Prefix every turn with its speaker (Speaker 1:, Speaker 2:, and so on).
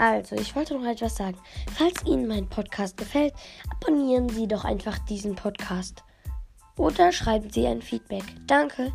Speaker 1: Also, ich wollte noch etwas sagen. Falls Ihnen mein Podcast gefällt, abonnieren Sie doch einfach diesen Podcast. Oder schreiben Sie ein Feedback. Danke.